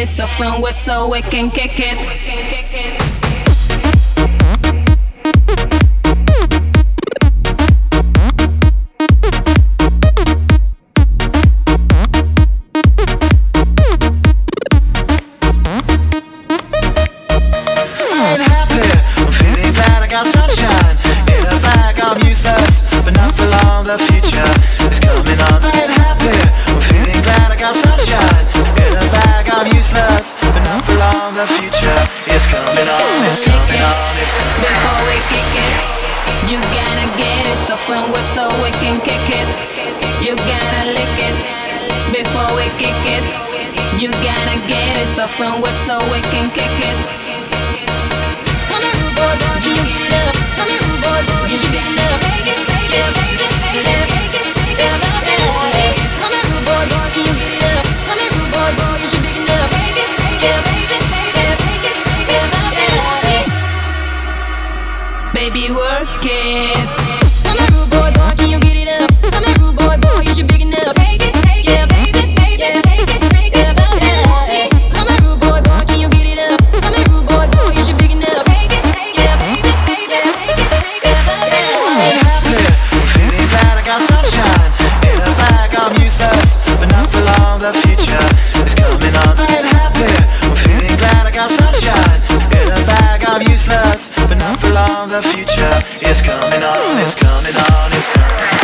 it soft and wet so we can kick it. ain't happy. The future is coming on. It's coming on. It's coming on. Before we kick it, you gotta get it soft and so we can kick it. You gotta lick it before we kick it. You gotta get it soft and so we can kick it. Come here, baby, work it. of the future is coming on, it's coming on, it's coming on.